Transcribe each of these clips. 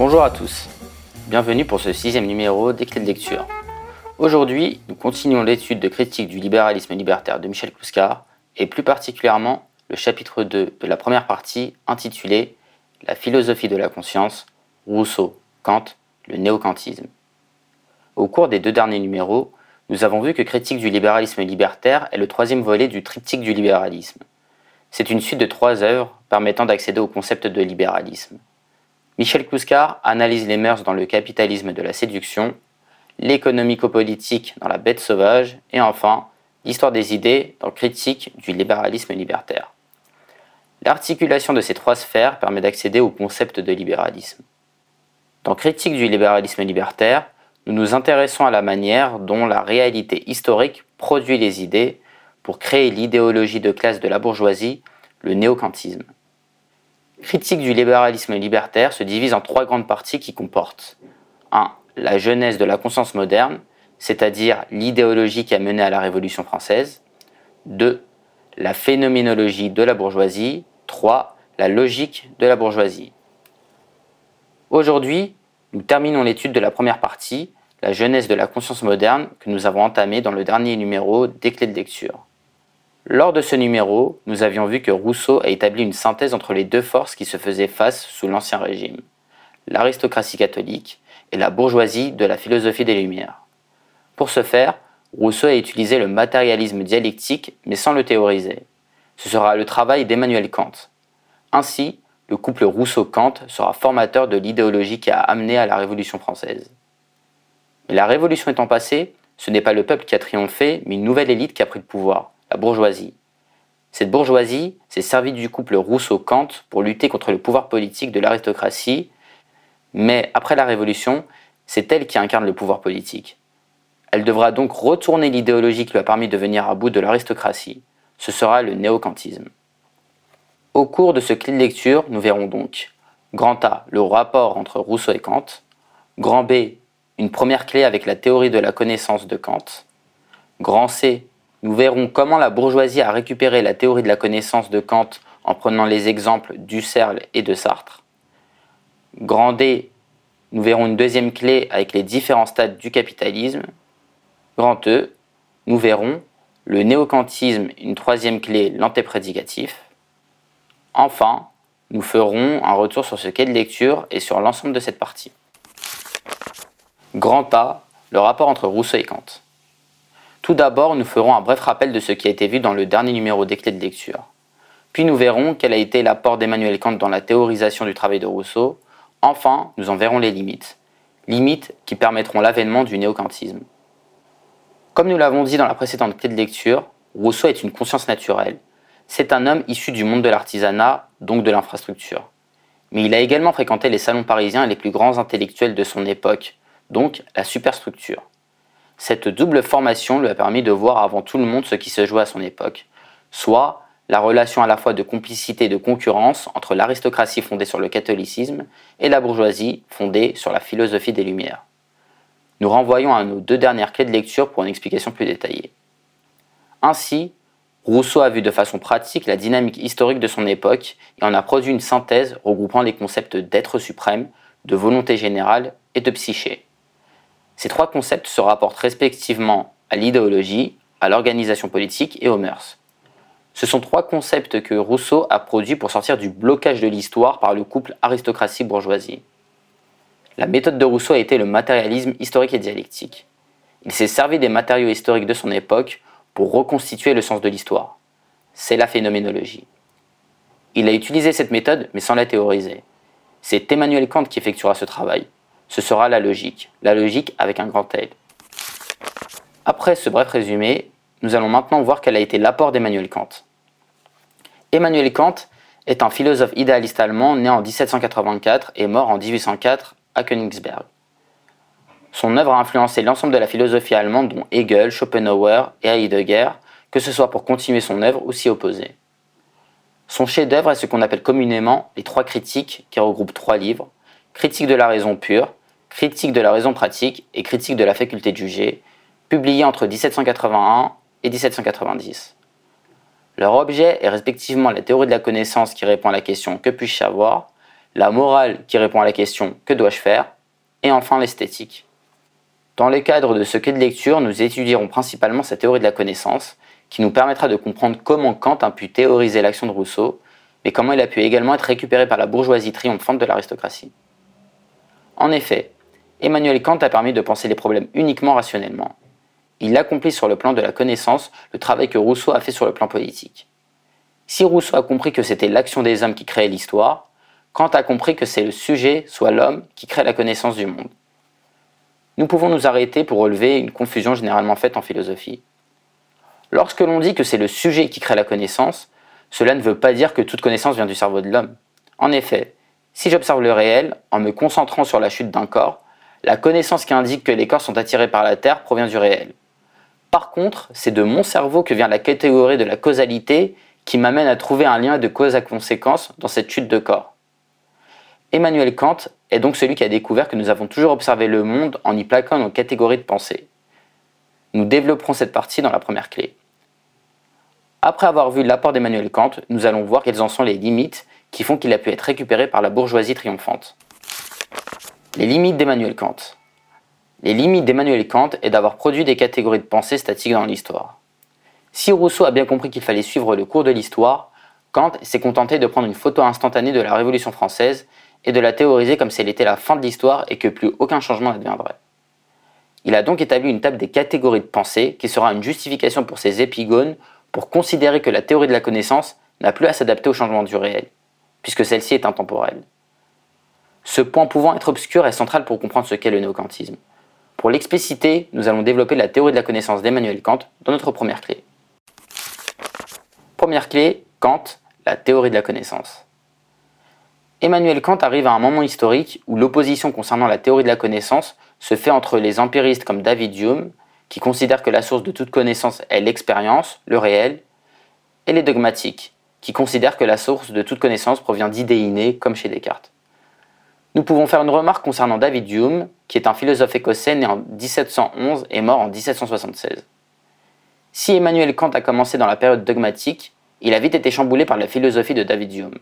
Bonjour à tous, bienvenue pour ce sixième numéro des clés de lecture. Aujourd'hui, nous continuons l'étude de critique du libéralisme libertaire de Michel Clouscar et plus particulièrement le chapitre 2 de la première partie intitulé La philosophie de la conscience, Rousseau, Kant, le néo-kantisme. Au cours des deux derniers numéros, nous avons vu que Critique du libéralisme libertaire est le troisième volet du triptyque du libéralisme. C'est une suite de trois œuvres permettant d'accéder au concept de libéralisme. Michel Clouscar analyse les mœurs dans le capitalisme de la séduction, l'économico-politique dans la bête sauvage, et enfin, l'histoire des idées dans Critique du libéralisme libertaire. L'articulation de ces trois sphères permet d'accéder au concept de libéralisme. Dans Critique du libéralisme libertaire, nous nous intéressons à la manière dont la réalité historique produit les idées pour créer l'idéologie de classe de la bourgeoisie, le néo-kantisme. Critique du libéralisme libertaire se divise en trois grandes parties qui comportent 1. La genèse de la conscience moderne, c'est-à-dire l'idéologie qui a mené à la Révolution française. 2. La phénoménologie de la bourgeoisie. 3. La logique de la bourgeoisie. Aujourd'hui, nous terminons l'étude de la première partie, la genèse de la conscience moderne, que nous avons entamée dans le dernier numéro des clés de lecture. Lors de ce numéro, nous avions vu que Rousseau a établi une synthèse entre les deux forces qui se faisaient face sous l'Ancien Régime, l'aristocratie catholique et la bourgeoisie de la philosophie des Lumières. Pour ce faire, Rousseau a utilisé le matérialisme dialectique mais sans le théoriser. Ce sera le travail d'Emmanuel Kant. Ainsi, le couple Rousseau-Kant sera formateur de l'idéologie qui a amené à la Révolution française. Mais la Révolution étant passée, ce n'est pas le peuple qui a triomphé, mais une nouvelle élite qui a pris le pouvoir, la bourgeoisie. Cette bourgeoisie s'est servie du couple Rousseau-Kant pour lutter contre le pouvoir politique de l'aristocratie, mais après la Révolution, c'est elle qui incarne le pouvoir politique. Elle devra donc retourner l'idéologie qui lui a permis de venir à bout de l'aristocratie. Ce sera le néo-kantisme. Au cours de ce clé de lecture, nous verrons donc Grand A, le rapport entre Rousseau et Kant, Grand B, une première clé avec la théorie de la connaissance de Kant, Grand C, nous verrons comment la bourgeoisie a récupéré la théorie de la connaissance de Kant en prenant les exemples d'Husserl et de Sartre. Grand D, nous verrons une deuxième clé avec les différents stades du capitalisme. Grand E, nous verrons le néo-kantisme, une troisième clé, l'antéprédicatif. Enfin, nous ferons un retour sur ce quai de lecture et sur l'ensemble de cette partie. Grand A, le rapport entre Rousseau et Kant. Tout d'abord, nous ferons un bref rappel de ce qui a été vu dans le dernier numéro des clés de lecture. Puis nous verrons quel a été l'apport d'Emmanuel Kant dans la théorisation du travail de Rousseau. Enfin, nous en verrons les limites. Limites qui permettront l'avènement du néo-kantisme. Comme nous l'avons dit dans la précédente clé de lecture, Rousseau est une conscience naturelle. C'est un homme issu du monde de l'artisanat, donc de l'infrastructure. Mais il a également fréquenté les salons parisiens et les plus grands intellectuels de son époque, donc la superstructure. Cette double formation lui a permis de voir avant tout le monde ce qui se jouait à son époque, soit la relation à la fois de complicité et de concurrence entre l'aristocratie fondée sur le catholicisme et la bourgeoisie fondée sur la philosophie des Lumières. Nous renvoyons à nos deux dernières clés de lecture pour une explication plus détaillée. Ainsi, Rousseau a vu de façon pratique la dynamique historique de son époque et en a produit une synthèse regroupant les concepts d'être suprême, de volonté générale et de psyché. Ces trois concepts se rapportent respectivement à l'idéologie, à l'organisation politique et aux mœurs. Ce sont trois concepts que Rousseau a produits pour sortir du blocage de l'histoire par le couple aristocratie-bourgeoisie. La méthode de Rousseau a été le matérialisme historique et dialectique. Il s'est servi des matériaux historiques de son époque pour reconstituer le sens de l'histoire. C'est la phénoménologie. Il a utilisé cette méthode mais sans la théoriser. C'est Emmanuel Kant qui effectuera ce travail, ce sera la logique. La logique avec un grand L. Après ce bref résumé, nous allons maintenant voir quel a été l'apport d'Emmanuel Kant. Emmanuel Kant est un philosophe idéaliste allemand né en 1784 et mort en 1804 à Königsberg. Son œuvre a influencé l'ensemble de la philosophie allemande dont Hegel, Schopenhauer et Heidegger, que ce soit pour continuer son œuvre ou s'y opposer. Son chef-d'œuvre est ce qu'on appelle communément les trois critiques qui regroupent trois livres, Critique de la raison pure, Critique de la raison pratique et Critique de la faculté de juger, publiés entre 1781 et 1790. Leur objet est respectivement la théorie de la connaissance qui répond à la question Que puis-je savoir la morale qui répond à la question que dois-je faire, et enfin l'esthétique. Dans le cadre de ce quai de lecture, nous étudierons principalement sa théorie de la connaissance, qui nous permettra de comprendre comment Kant a pu théoriser l'action de Rousseau, mais comment il a pu également être récupéré par la bourgeoisie triomphante de l'aristocratie. En effet, Emmanuel Kant a permis de penser les problèmes uniquement rationnellement. Il accomplit sur le plan de la connaissance le travail que Rousseau a fait sur le plan politique. Si Rousseau a compris que c'était l'action des hommes qui créait l'histoire, Kant a compris que c'est le sujet, soit l'homme, qui crée la connaissance du monde. Nous pouvons nous arrêter pour relever une confusion généralement faite en philosophie. Lorsque l'on dit que c'est le sujet qui crée la connaissance, cela ne veut pas dire que toute connaissance vient du cerveau de l'homme. En effet, si j'observe le réel en me concentrant sur la chute d'un corps, la connaissance qui indique que les corps sont attirés par la Terre provient du réel. Par contre, c'est de mon cerveau que vient la catégorie de la causalité qui m'amène à trouver un lien de cause à conséquence dans cette chute de corps. Emmanuel Kant est donc celui qui a découvert que nous avons toujours observé le monde en y plaquant nos catégories de pensée. Nous développerons cette partie dans la première clé. Après avoir vu l'apport d'Emmanuel Kant, nous allons voir quelles en sont les limites qui font qu'il a pu être récupéré par la bourgeoisie triomphante. Les limites d'Emmanuel Kant. Les limites d'Emmanuel Kant est d'avoir produit des catégories de pensée statiques dans l'histoire. Si Rousseau a bien compris qu'il fallait suivre le cours de l'histoire, Kant s'est contenté de prendre une photo instantanée de la Révolution française et de la théoriser comme si elle était la fin de l'histoire et que plus aucun changement n'adviendrait. Il a donc établi une table des catégories de pensée qui sera une justification pour ses épigones pour considérer que la théorie de la connaissance n'a plus à s'adapter au changement du réel, puisque celle-ci est intemporelle. Ce point pouvant être obscur est central pour comprendre ce qu'est le néocantisme. Pour l'expliciter, nous allons développer la théorie de la connaissance d'Emmanuel Kant dans notre première clé. Première clé, Kant, la théorie de la connaissance. Emmanuel Kant arrive à un moment historique où l'opposition concernant la théorie de la connaissance se fait entre les empiristes comme David Hume, qui considèrent que la source de toute connaissance est l'expérience, le réel, et les dogmatiques, qui considèrent que la source de toute connaissance provient d'idées innées, comme chez Descartes. Nous pouvons faire une remarque concernant David Hume, qui est un philosophe écossais né en 1711 et mort en 1776. Si Emmanuel Kant a commencé dans la période dogmatique, il a vite été chamboulé par la philosophie de David Hume.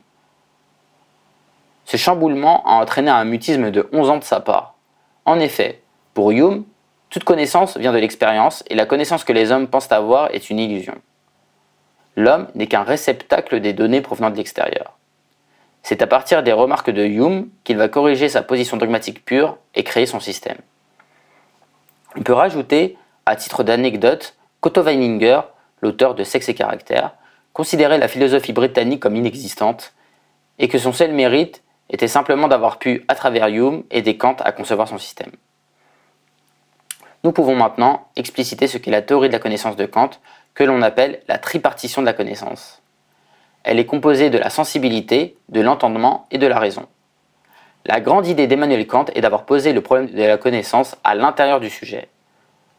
Ce chamboulement a entraîné un mutisme de 11 ans de sa part. En effet, pour Hume, toute connaissance vient de l'expérience et la connaissance que les hommes pensent avoir est une illusion. L'homme n'est qu'un réceptacle des données provenant de l'extérieur. C'est à partir des remarques de Hume qu'il va corriger sa position dogmatique pure et créer son système. On peut rajouter, à titre d'anecdote, qu'Otto Weininger, l'auteur de Sexe et Caractère, considérait la philosophie britannique comme inexistante et que son seul mérite était simplement d'avoir pu, à travers Hume, aider Kant à concevoir son système. Nous pouvons maintenant expliciter ce qu'est la théorie de la connaissance de Kant, que l'on appelle la tripartition de la connaissance. Elle est composée de la sensibilité, de l'entendement et de la raison. La grande idée d'Emmanuel Kant est d'avoir posé le problème de la connaissance à l'intérieur du sujet.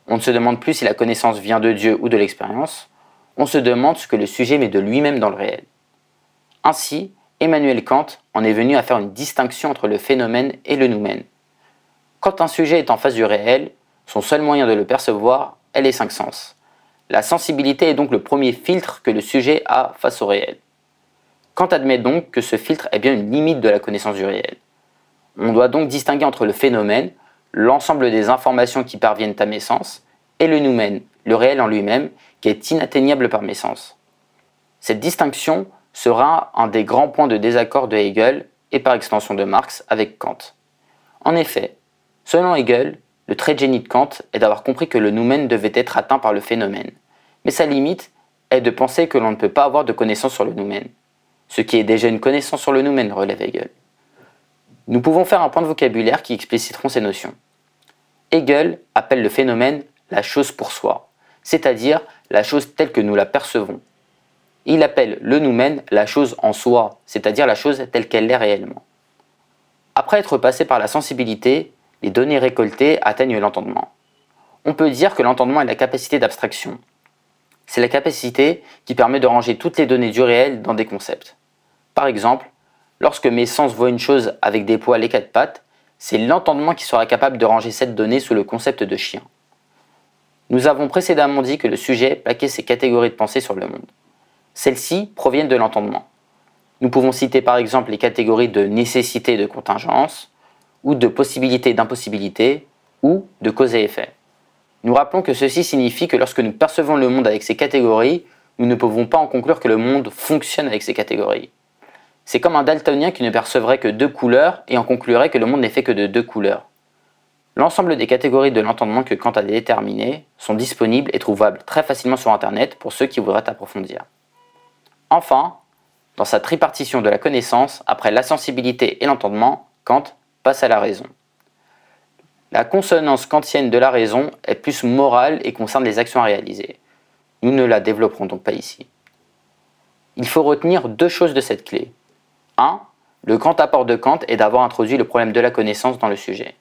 On ne se demande plus si la connaissance vient de Dieu ou de l'expérience, on se demande ce que le sujet met de lui-même dans le réel. Ainsi, Emmanuel Kant en est venu à faire une distinction entre le phénomène et le noumen. Quand un sujet est en face du réel, son seul moyen de le percevoir est les cinq sens. La sensibilité est donc le premier filtre que le sujet a face au réel. Kant admet donc que ce filtre est bien une limite de la connaissance du réel. On doit donc distinguer entre le phénomène, l'ensemble des informations qui parviennent à mes sens, et le noumen, le réel en lui-même, qui est inatteignable par mes sens. Cette distinction sera un des grands points de désaccord de Hegel et par extension de Marx avec Kant. En effet, selon Hegel, le trait de génie de Kant est d'avoir compris que le noumen devait être atteint par le phénomène. Mais sa limite est de penser que l'on ne peut pas avoir de connaissance sur le noumen. Ce qui est déjà une connaissance sur le noumen, relève Hegel. Nous pouvons faire un point de vocabulaire qui expliciteront ces notions. Hegel appelle le phénomène la chose pour soi, c'est-à-dire la chose telle que nous la percevons. Il appelle le noumen la chose en soi, c'est-à-dire la chose telle qu'elle est réellement. Après être passé par la sensibilité, les données récoltées atteignent l'entendement. On peut dire que l'entendement est la capacité d'abstraction. C'est la capacité qui permet de ranger toutes les données du réel dans des concepts. Par exemple, lorsque mes sens voient une chose avec des poils et quatre pattes, c'est l'entendement qui sera capable de ranger cette donnée sous le concept de chien. Nous avons précédemment dit que le sujet plaquait ses catégories de pensée sur le monde. Celles-ci proviennent de l'entendement. Nous pouvons citer par exemple les catégories de nécessité et de contingence, ou de possibilité et d'impossibilité, ou de cause et effet. Nous rappelons que ceci signifie que lorsque nous percevons le monde avec ces catégories, nous ne pouvons pas en conclure que le monde fonctionne avec ces catégories. C'est comme un daltonien qui ne percevrait que deux couleurs et en conclurait que le monde n'est fait que de deux couleurs. L'ensemble des catégories de l'entendement que Kant a déterminées sont disponibles et trouvables très facilement sur Internet pour ceux qui voudraient approfondir. Enfin, dans sa tripartition de la connaissance, après la sensibilité et l'entendement, Kant passe à la raison. La consonance kantienne de la raison est plus morale et concerne les actions à réaliser. Nous ne la développerons donc pas ici. Il faut retenir deux choses de cette clé. 1. Le grand apport de Kant est d'avoir introduit le problème de la connaissance dans le sujet.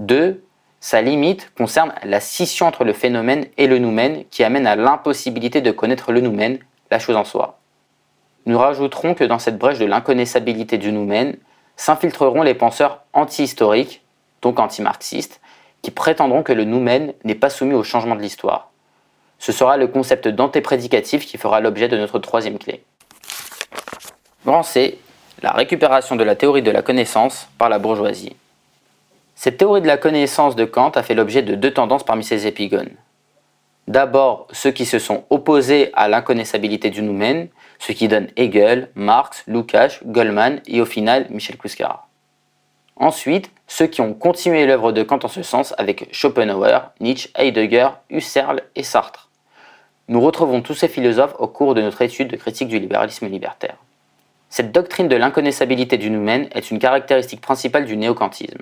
2. Sa limite concerne la scission entre le phénomène et le noumen qui amène à l'impossibilité de connaître le noumen, la chose en soi. Nous rajouterons que dans cette brèche de l'inconnaissabilité du noumen s'infiltreront les penseurs anti-historiques donc anti-marxistes, qui prétendront que le noumen n'est pas soumis au changement de l'histoire. Ce sera le concept d'antéprédicatif qui fera l'objet de notre troisième clé. Grand C, la récupération de la théorie de la connaissance par la bourgeoisie. Cette théorie de la connaissance de Kant a fait l'objet de deux tendances parmi ses épigones. D'abord, ceux qui se sont opposés à l'inconnaissabilité du noumen, ce qui donne Hegel, Marx, Lukács, Goldman et au final Michel Kouskara. Ensuite, ceux qui ont continué l'œuvre de Kant en ce sens avec Schopenhauer, Nietzsche, Heidegger, Husserl et Sartre. Nous retrouvons tous ces philosophes au cours de notre étude de critique du libéralisme libertaire. Cette doctrine de l'inconnaissabilité du noumen est une caractéristique principale du néo-kantisme.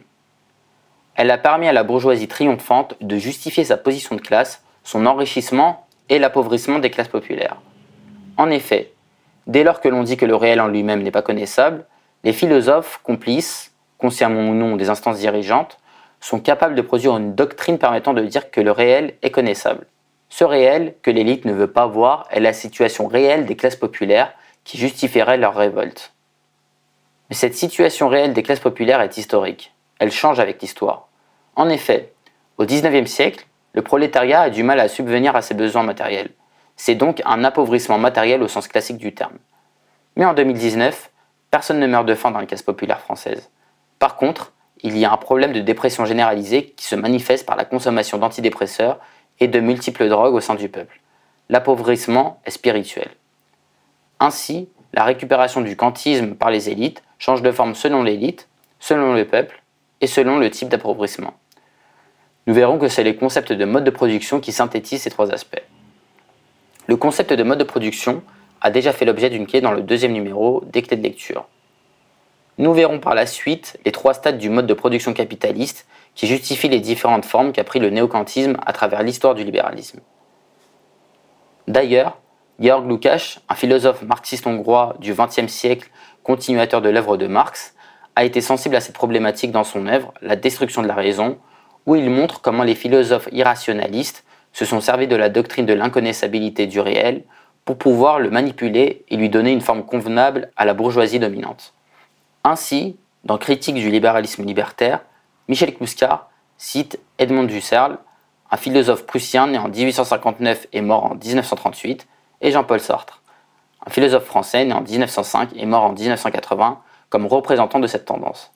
Elle a permis à la bourgeoisie triomphante de justifier sa position de classe, son enrichissement et l'appauvrissement des classes populaires. En effet, dès lors que l'on dit que le réel en lui-même n'est pas connaissable, les philosophes complices concernant ou non des instances dirigeantes, sont capables de produire une doctrine permettant de dire que le réel est connaissable. Ce réel que l'élite ne veut pas voir est la situation réelle des classes populaires qui justifierait leur révolte. Mais cette situation réelle des classes populaires est historique. Elle change avec l'histoire. En effet, au XIXe siècle, le prolétariat a du mal à subvenir à ses besoins matériels. C'est donc un appauvrissement matériel au sens classique du terme. Mais en 2019, personne ne meurt de faim dans les classes populaires françaises. Par contre, il y a un problème de dépression généralisée qui se manifeste par la consommation d'antidépresseurs et de multiples drogues au sein du peuple. L'appauvrissement est spirituel. Ainsi, la récupération du kantisme par les élites change de forme selon l'élite, selon le peuple et selon le type d'appauvrissement. Nous verrons que c'est les concepts de mode de production qui synthétisent ces trois aspects. Le concept de mode de production a déjà fait l'objet d'une clé dans le deuxième numéro des clés de lecture. Nous verrons par la suite les trois stades du mode de production capitaliste qui justifient les différentes formes qu'a pris le néocantisme à travers l'histoire du libéralisme. D'ailleurs, Georg Lukács, un philosophe marxiste hongrois du XXe siècle, continuateur de l'œuvre de Marx, a été sensible à cette problématique dans son œuvre La destruction de la raison, où il montre comment les philosophes irrationalistes se sont servis de la doctrine de l'inconnaissabilité du réel pour pouvoir le manipuler et lui donner une forme convenable à la bourgeoisie dominante. Ainsi, dans Critique du libéralisme libertaire, Michel Kouskar cite Edmond Husserl, un philosophe prussien né en 1859 et mort en 1938, et Jean-Paul Sartre, un philosophe français né en 1905 et mort en 1980, comme représentant de cette tendance.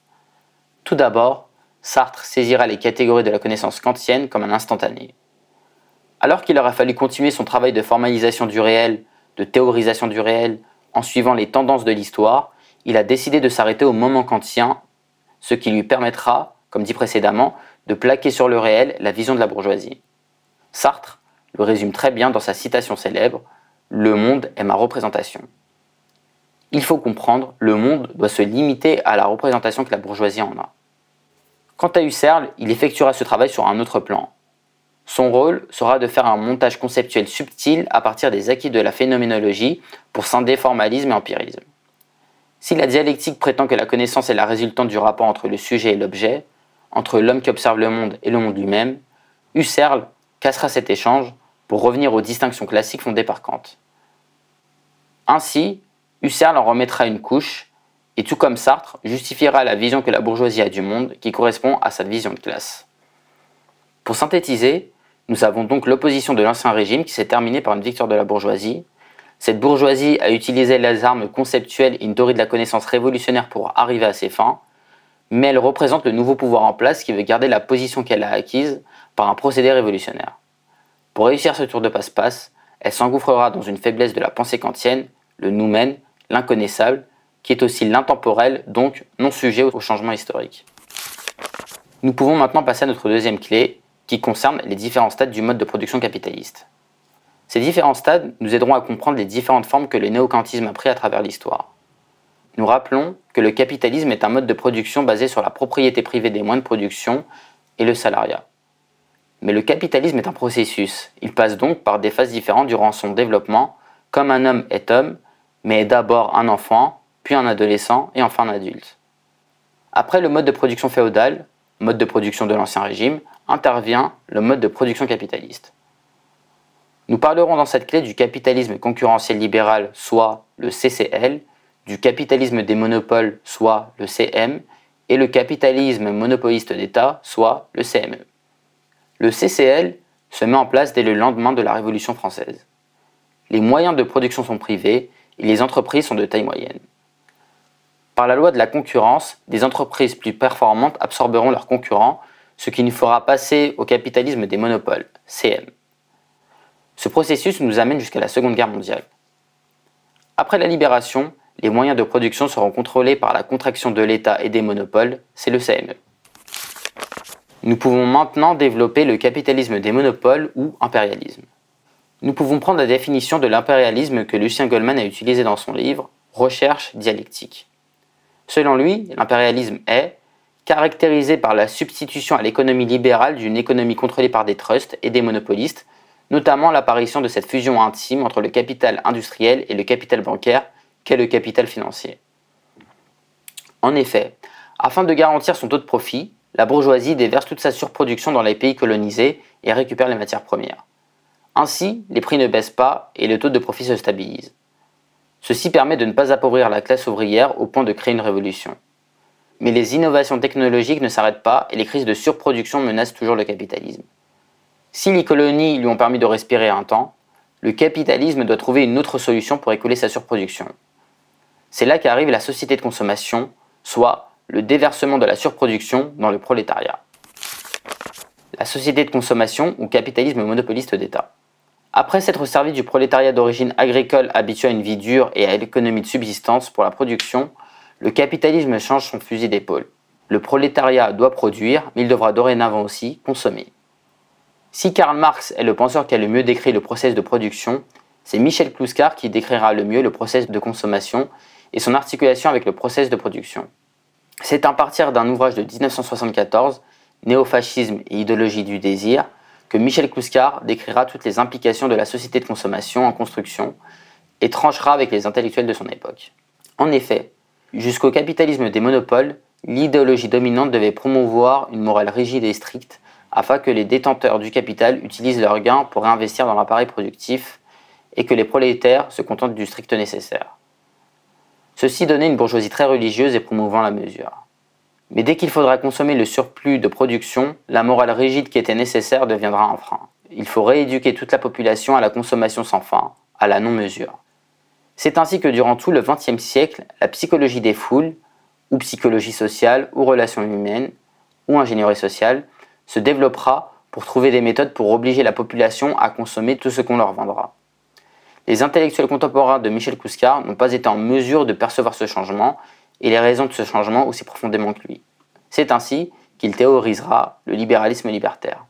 Tout d'abord, Sartre saisira les catégories de la connaissance kantienne comme un instantané. Alors qu'il aurait fallu continuer son travail de formalisation du réel, de théorisation du réel, en suivant les tendances de l'histoire, il a décidé de s'arrêter au moment kantien, ce qui lui permettra, comme dit précédemment, de plaquer sur le réel la vision de la bourgeoisie. Sartre le résume très bien dans sa citation célèbre Le monde est ma représentation. Il faut comprendre, le monde doit se limiter à la représentation que la bourgeoisie en a. Quant à Husserl, il effectuera ce travail sur un autre plan. Son rôle sera de faire un montage conceptuel subtil à partir des acquis de la phénoménologie pour scinder formalisme et empirisme. Si la dialectique prétend que la connaissance est la résultante du rapport entre le sujet et l'objet, entre l'homme qui observe le monde et le monde lui-même, Husserl cassera cet échange pour revenir aux distinctions classiques fondées par Kant. Ainsi, Husserl en remettra une couche, et tout comme Sartre, justifiera la vision que la bourgeoisie a du monde qui correspond à sa vision de classe. Pour synthétiser, nous avons donc l'opposition de l'ancien régime qui s'est terminée par une victoire de la bourgeoisie, Cette bourgeoisie a utilisé les armes conceptuelles et une théorie de la connaissance révolutionnaire pour arriver à ses fins, mais elle représente le nouveau pouvoir en place qui veut garder la position qu'elle a acquise par un procédé révolutionnaire. Pour réussir ce tour de passe-passe, elle s'engouffrera dans une faiblesse de la pensée kantienne, le noumen, l'inconnaissable, qui est aussi l'intemporel, donc non sujet au changement historique. Nous pouvons maintenant passer à notre deuxième clé, qui concerne les différents stades du mode de production capitaliste. Ces différents stades nous aideront à comprendre les différentes formes que le néo-kantisme a pris à travers l'histoire. Nous rappelons que le capitalisme est un mode de production basé sur la propriété privée des moyens de production et le salariat. Mais le capitalisme est un processus. Il passe donc par des phases différentes durant son développement, comme un homme est homme, mais est d'abord un enfant, puis un adolescent et enfin un adulte. Après le mode de production féodal, mode de production de l'Ancien Régime, intervient le mode de production capitaliste. Nous parlerons dans cette clé du capitalisme concurrentiel libéral, soit le CCL, du capitalisme des monopoles, soit le CM, et le capitalisme monopoliste d'État, soit le CME. Le CCL se met en place dès le lendemain de la Révolution française. Les moyens de production sont privés et les entreprises sont de taille moyenne. Par la loi de la concurrence, des entreprises plus performantes absorberont leurs concurrents, ce qui nous fera passer au capitalisme des monopoles, CM. Ce processus nous amène jusqu'à la Seconde Guerre mondiale. Après la libération, les moyens de production seront contrôlés par la contraction de l'État et des monopoles, c'est le CME. Nous pouvons maintenant développer le capitalisme des monopoles ou impérialisme. Nous pouvons prendre la définition de l'impérialisme que Lucien Goldman a utilisé dans son livre Recherche dialectique. Selon lui, l'impérialisme est caractérisé par la substitution à l'économie libérale d'une économie contrôlée par des trusts et des monopolistes, notamment l'apparition de cette fusion intime entre le capital industriel et le capital bancaire qu'est le capital financier. En effet, afin de garantir son taux de profit, la bourgeoisie déverse toute sa surproduction dans les pays colonisés et récupère les matières premières. Ainsi, les prix ne baissent pas et le taux de profit se stabilise. Ceci permet de ne pas appauvrir la classe ouvrière au point de créer une révolution. Mais les innovations technologiques ne s'arrêtent pas et les crises de surproduction menacent toujours le capitalisme. Si les colonies lui ont permis de respirer un temps, le capitalisme doit trouver une autre solution pour écouler sa surproduction. C'est là qu'arrive la société de consommation, soit le déversement de la surproduction dans le prolétariat. La société de consommation ou capitalisme monopoliste d'État. Après s'être servi du prolétariat d'origine agricole habitué à une vie dure et à l'économie de subsistance pour la production, le capitalisme change son fusil d'épaule. Le prolétariat doit produire, mais il devra dorénavant aussi consommer. Si Karl Marx est le penseur qui a le mieux décrit le processus de production, c'est Michel Kluskar qui décrira le mieux le processus de consommation et son articulation avec le processus de production. C'est à partir d'un ouvrage de 1974, Néofascisme et idéologie du désir, que Michel Kluskar décrira toutes les implications de la société de consommation en construction et tranchera avec les intellectuels de son époque. En effet, jusqu'au capitalisme des monopoles, l'idéologie dominante devait promouvoir une morale rigide et stricte afin que les détenteurs du capital utilisent leurs gains pour réinvestir dans l'appareil productif et que les prolétaires se contentent du strict nécessaire. Ceci donnait une bourgeoisie très religieuse et promouvant la mesure. Mais dès qu'il faudra consommer le surplus de production, la morale rigide qui était nécessaire deviendra un frein. Il faut rééduquer toute la population à la consommation sans fin, à la non-mesure. C'est ainsi que durant tout le XXe siècle, la psychologie des foules, ou psychologie sociale, ou relations humaines, ou ingénierie sociale, se développera pour trouver des méthodes pour obliger la population à consommer tout ce qu'on leur vendra. Les intellectuels contemporains de Michel Kouskar n'ont pas été en mesure de percevoir ce changement et les raisons de ce changement aussi profondément que lui. C'est ainsi qu'il théorisera le libéralisme libertaire.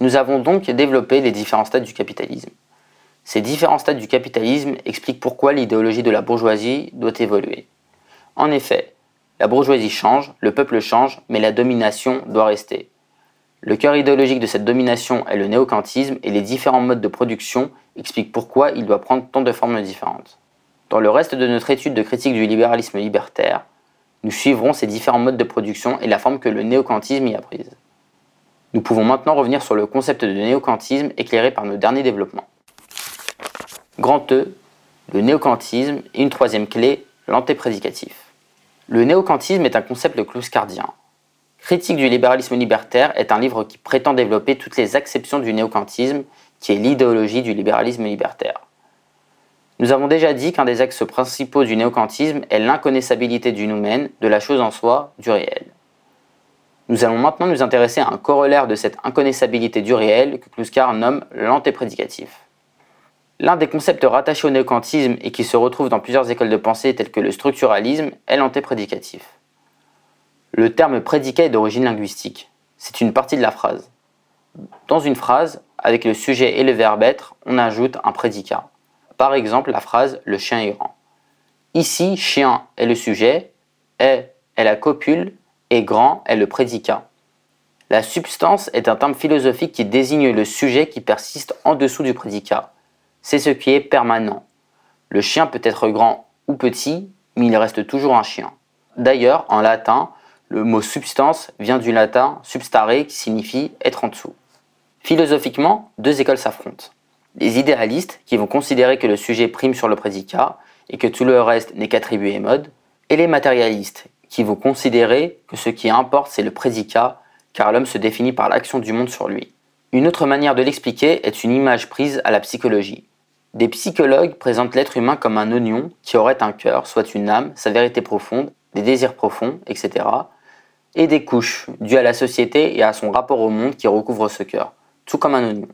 Nous avons donc développé les différents stades du capitalisme. Ces différents stades du capitalisme expliquent pourquoi l'idéologie de la bourgeoisie doit évoluer. En effet, la bourgeoisie change, le peuple change, mais la domination doit rester. Le cœur idéologique de cette domination est le néocantisme et les différents modes de production expliquent pourquoi il doit prendre tant de formes différentes. Dans le reste de notre étude de critique du libéralisme libertaire, nous suivrons ces différents modes de production et la forme que le néocantisme y a prise. Nous pouvons maintenant revenir sur le concept de néocantisme éclairé par nos derniers développements. Grand E, le néocantisme et une troisième clé, l'antéprédicatif. Le néocantisme est un concept clouscardien. Critique du libéralisme libertaire est un livre qui prétend développer toutes les acceptions du néocantisme, qui est l'idéologie du libéralisme libertaire. Nous avons déjà dit qu'un des axes principaux du néocantisme est l'inconnaissabilité du noumen, de la chose en soi, du réel. Nous allons maintenant nous intéresser à un corollaire de cette inconnaissabilité du réel que Kluskar nomme l'antéprédicatif. L'un des concepts rattachés au néocantisme et qui se retrouve dans plusieurs écoles de pensée telles que le structuralisme est l'antéprédicatif. Le terme prédicat est d'origine linguistique. C'est une partie de la phrase. Dans une phrase, avec le sujet et le verbe être, on ajoute un prédicat. Par exemple, la phrase le chien est grand. Ici, chien est le sujet, est est la copule et grand est le prédicat. La substance est un terme philosophique qui désigne le sujet qui persiste en dessous du prédicat. C'est ce qui est permanent. Le chien peut être grand ou petit, mais il reste toujours un chien. D'ailleurs, en latin, le mot substance vient du latin substare qui signifie être en dessous. Philosophiquement, deux écoles s'affrontent. Les idéalistes qui vont considérer que le sujet prime sur le prédicat et que tout le reste n'est qu'attribué et mode, et les matérialistes qui vont considérer que ce qui importe c'est le prédicat car l'homme se définit par l'action du monde sur lui. Une autre manière de l'expliquer est une image prise à la psychologie. Des psychologues présentent l'être humain comme un oignon qui aurait un cœur, soit une âme, sa vérité profonde, des désirs profonds, etc. et des couches dues à la société et à son rapport au monde qui recouvre ce cœur, tout comme un oignon.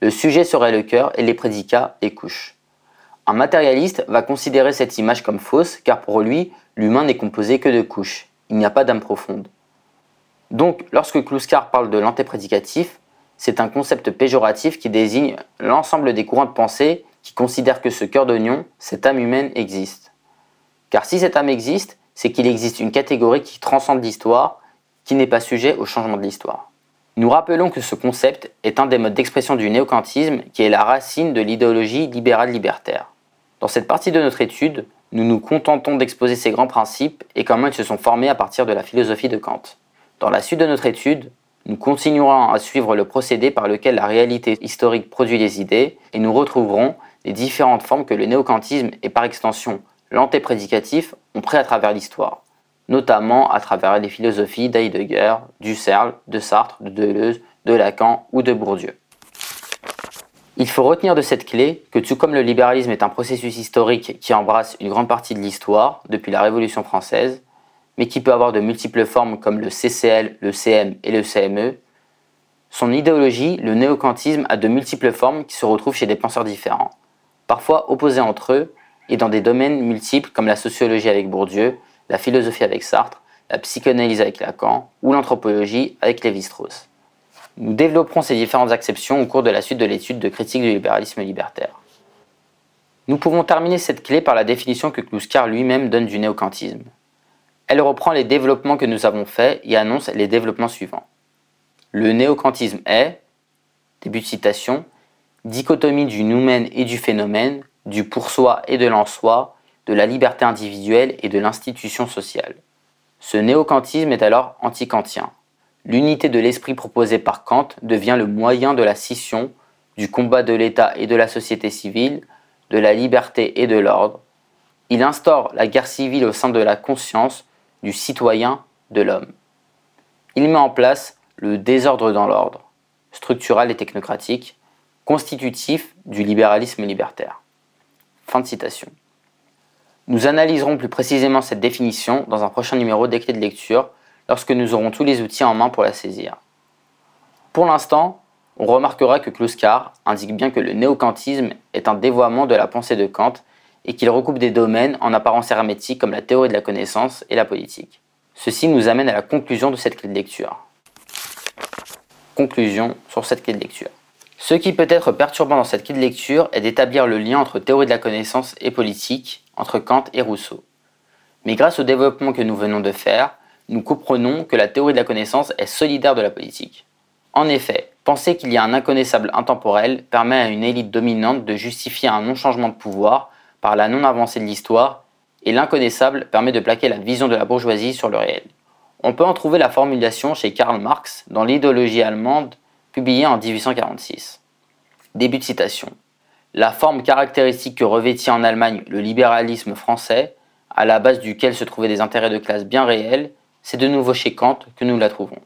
Le sujet serait le cœur et les prédicats les couches. Un matérialiste va considérer cette image comme fausse car pour lui, l'humain n'est composé que de couches. Il n'y a pas d'âme profonde. Donc, lorsque Kluskar parle de l'antéprédicatif, c'est un concept péjoratif qui désigne l'ensemble des courants de pensée qui considèrent que ce cœur d'oignon, cette âme humaine, existe. Car si cette âme existe, c'est qu'il existe une catégorie qui transcende l'histoire, qui n'est pas sujet au changement de l'histoire. Nous rappelons que ce concept est un des modes d'expression du néocantisme qui est la racine de l'idéologie libérale libertaire. Dans cette partie de notre étude, nous nous contentons d'exposer ces grands principes et comment ils se sont formés à partir de la philosophie de Kant. Dans la suite de notre étude, nous continuerons à suivre le procédé par lequel la réalité historique produit les idées et nous retrouverons les différentes formes que le néocantisme et par extension l'antéprédicatif ont pris à travers l'histoire, notamment à travers les philosophies d'Heidegger, Husserl, de Sartre, de Deleuze, de Lacan ou de Bourdieu. Il faut retenir de cette clé que tout comme le libéralisme est un processus historique qui embrasse une grande partie de l'histoire depuis la Révolution française, mais qui peut avoir de multiples formes comme le CCL, le CM et le CME, son idéologie, le néocantisme, a de multiples formes qui se retrouvent chez des penseurs différents, parfois opposés entre eux et dans des domaines multiples comme la sociologie avec Bourdieu, la philosophie avec Sartre, la psychanalyse avec Lacan ou l'anthropologie avec Lévi-Strauss. Nous développerons ces différentes acceptions au cours de la suite de l'étude de critique du libéralisme libertaire. Nous pouvons terminer cette clé par la définition que Kluskar lui-même donne du néocantisme. Elle reprend les développements que nous avons faits et annonce les développements suivants. Le néocantisme est, début de citation, dichotomie du noumen et du phénomène, du pour soi et de l'en soi, de la liberté individuelle et de l'institution sociale. Ce néocantisme est alors anti-kantien. L'unité de l'esprit proposée par Kant devient le moyen de la scission, du combat de l'État et de la société civile, de la liberté et de l'ordre. Il instaure la guerre civile au sein de la conscience du citoyen, de l'homme. Il met en place le désordre dans l'ordre, structural et technocratique, constitutif du libéralisme libertaire. Fin de citation. Nous analyserons plus précisément cette définition dans un prochain numéro des clés de lecture lorsque nous aurons tous les outils en main pour la saisir. Pour l'instant, on remarquera que Kluskar indique bien que le néocantisme est un dévoiement de la pensée de Kant et qu'il recoupe des domaines en apparence hermétiques comme la théorie de la connaissance et la politique. Ceci nous amène à la conclusion de cette clé de lecture. Conclusion sur cette clé de lecture. Ce qui peut être perturbant dans cette clé de lecture est d'établir le lien entre théorie de la connaissance et politique, entre Kant et Rousseau. Mais grâce au développement que nous venons de faire, nous comprenons que la théorie de la connaissance est solidaire de la politique. En effet, penser qu'il y a un inconnaissable intemporel permet à une élite dominante de justifier un non-changement de pouvoir par la non-avancée de l'histoire, et l'inconnaissable permet de plaquer la vision de la bourgeoisie sur le réel. On peut en trouver la formulation chez Karl Marx dans l'idéologie allemande publiée en 1846. Début de citation. La forme caractéristique que revêtit en Allemagne le libéralisme français, à la base duquel se trouvaient des intérêts de classe bien réels, c'est de nouveau chez Kant que nous la trouvons.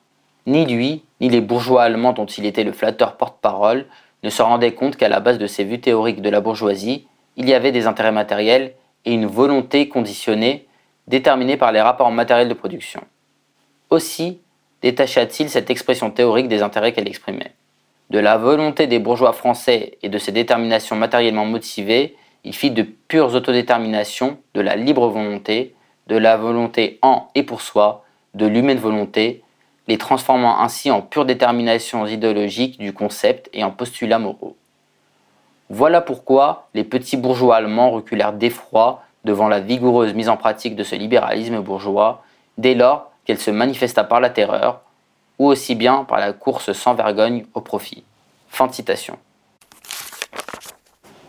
Ni lui, ni les bourgeois allemands dont il était le flatteur porte-parole ne se rendaient compte qu'à la base de ces vues théoriques de la bourgeoisie, il y avait des intérêts matériels et une volonté conditionnée déterminée par les rapports matériels de production. Aussi détacha-t-il cette expression théorique des intérêts qu'elle exprimait. De la volonté des bourgeois français et de ces déterminations matériellement motivées, il fit de pures autodéterminations, de la libre volonté, de la volonté en et pour soi, de l'humaine volonté, les transformant ainsi en pure détermination idéologique du concept et en postulats moraux. Voilà pourquoi les petits bourgeois allemands reculèrent d'effroi devant la vigoureuse mise en pratique de ce libéralisme bourgeois, dès lors qu'elle se manifesta par la terreur, ou aussi bien par la course sans vergogne au profit. Fin de citation.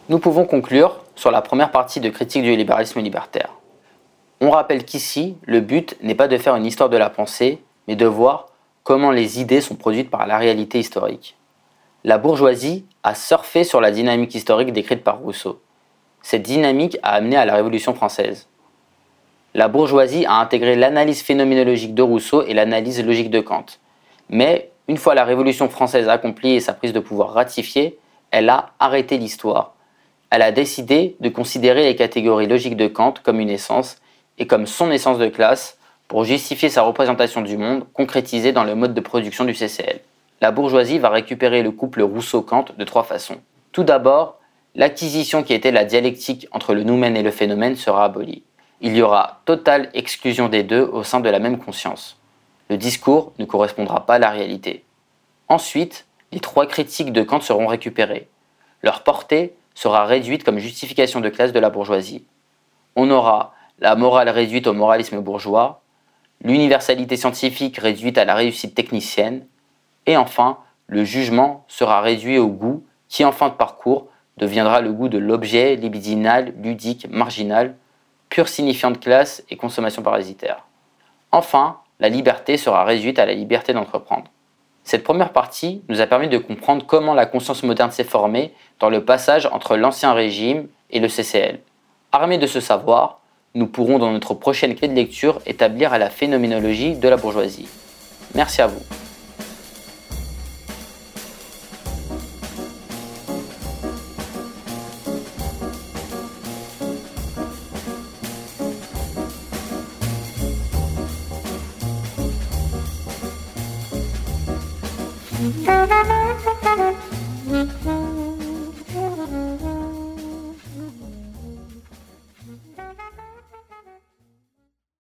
Nous pouvons conclure sur la première partie de critique du libéralisme libertaire. On rappelle qu'ici, le but n'est pas de faire une histoire de la pensée, mais de voir comment les idées sont produites par la réalité historique. La bourgeoisie a surfé sur la dynamique historique décrite par Rousseau. Cette dynamique a amené à la Révolution française. La bourgeoisie a intégré l'analyse phénoménologique de Rousseau et l'analyse logique de Kant. Mais, une fois la Révolution française accomplie et sa prise de pouvoir ratifiée, elle a arrêté l'histoire. Elle a décidé de considérer les catégories logiques de Kant comme une essence et comme son essence de classe pour justifier sa représentation du monde concrétisée dans le mode de production du CCL. La bourgeoisie va récupérer le couple Rousseau-Kant de trois façons. Tout d'abord, l'acquisition qui était la dialectique entre le noumen et le phénomène sera abolie. Il y aura totale exclusion des deux au sein de la même conscience. Le discours ne correspondra pas à la réalité. Ensuite, les trois critiques de Kant seront récupérées. Leur portée sera réduite comme justification de classe de la bourgeoisie. On aura la morale réduite au moralisme bourgeois, l'universalité scientifique réduite à la réussite technicienne, et enfin, le jugement sera réduit au goût qui, en fin de parcours, deviendra le goût de l'objet libidinal, ludique, marginal, pure signifiant de classe et consommation parasitaire. Enfin, la liberté sera réduite à la liberté d'entreprendre. Cette première partie nous a permis de comprendre comment la conscience moderne s'est formée dans le passage entre l'ancien régime et le CCL. Armés de ce savoir, nous pourrons dans notre prochaine clé de lecture établir la phénoménologie de la bourgeoisie. Merci à vous.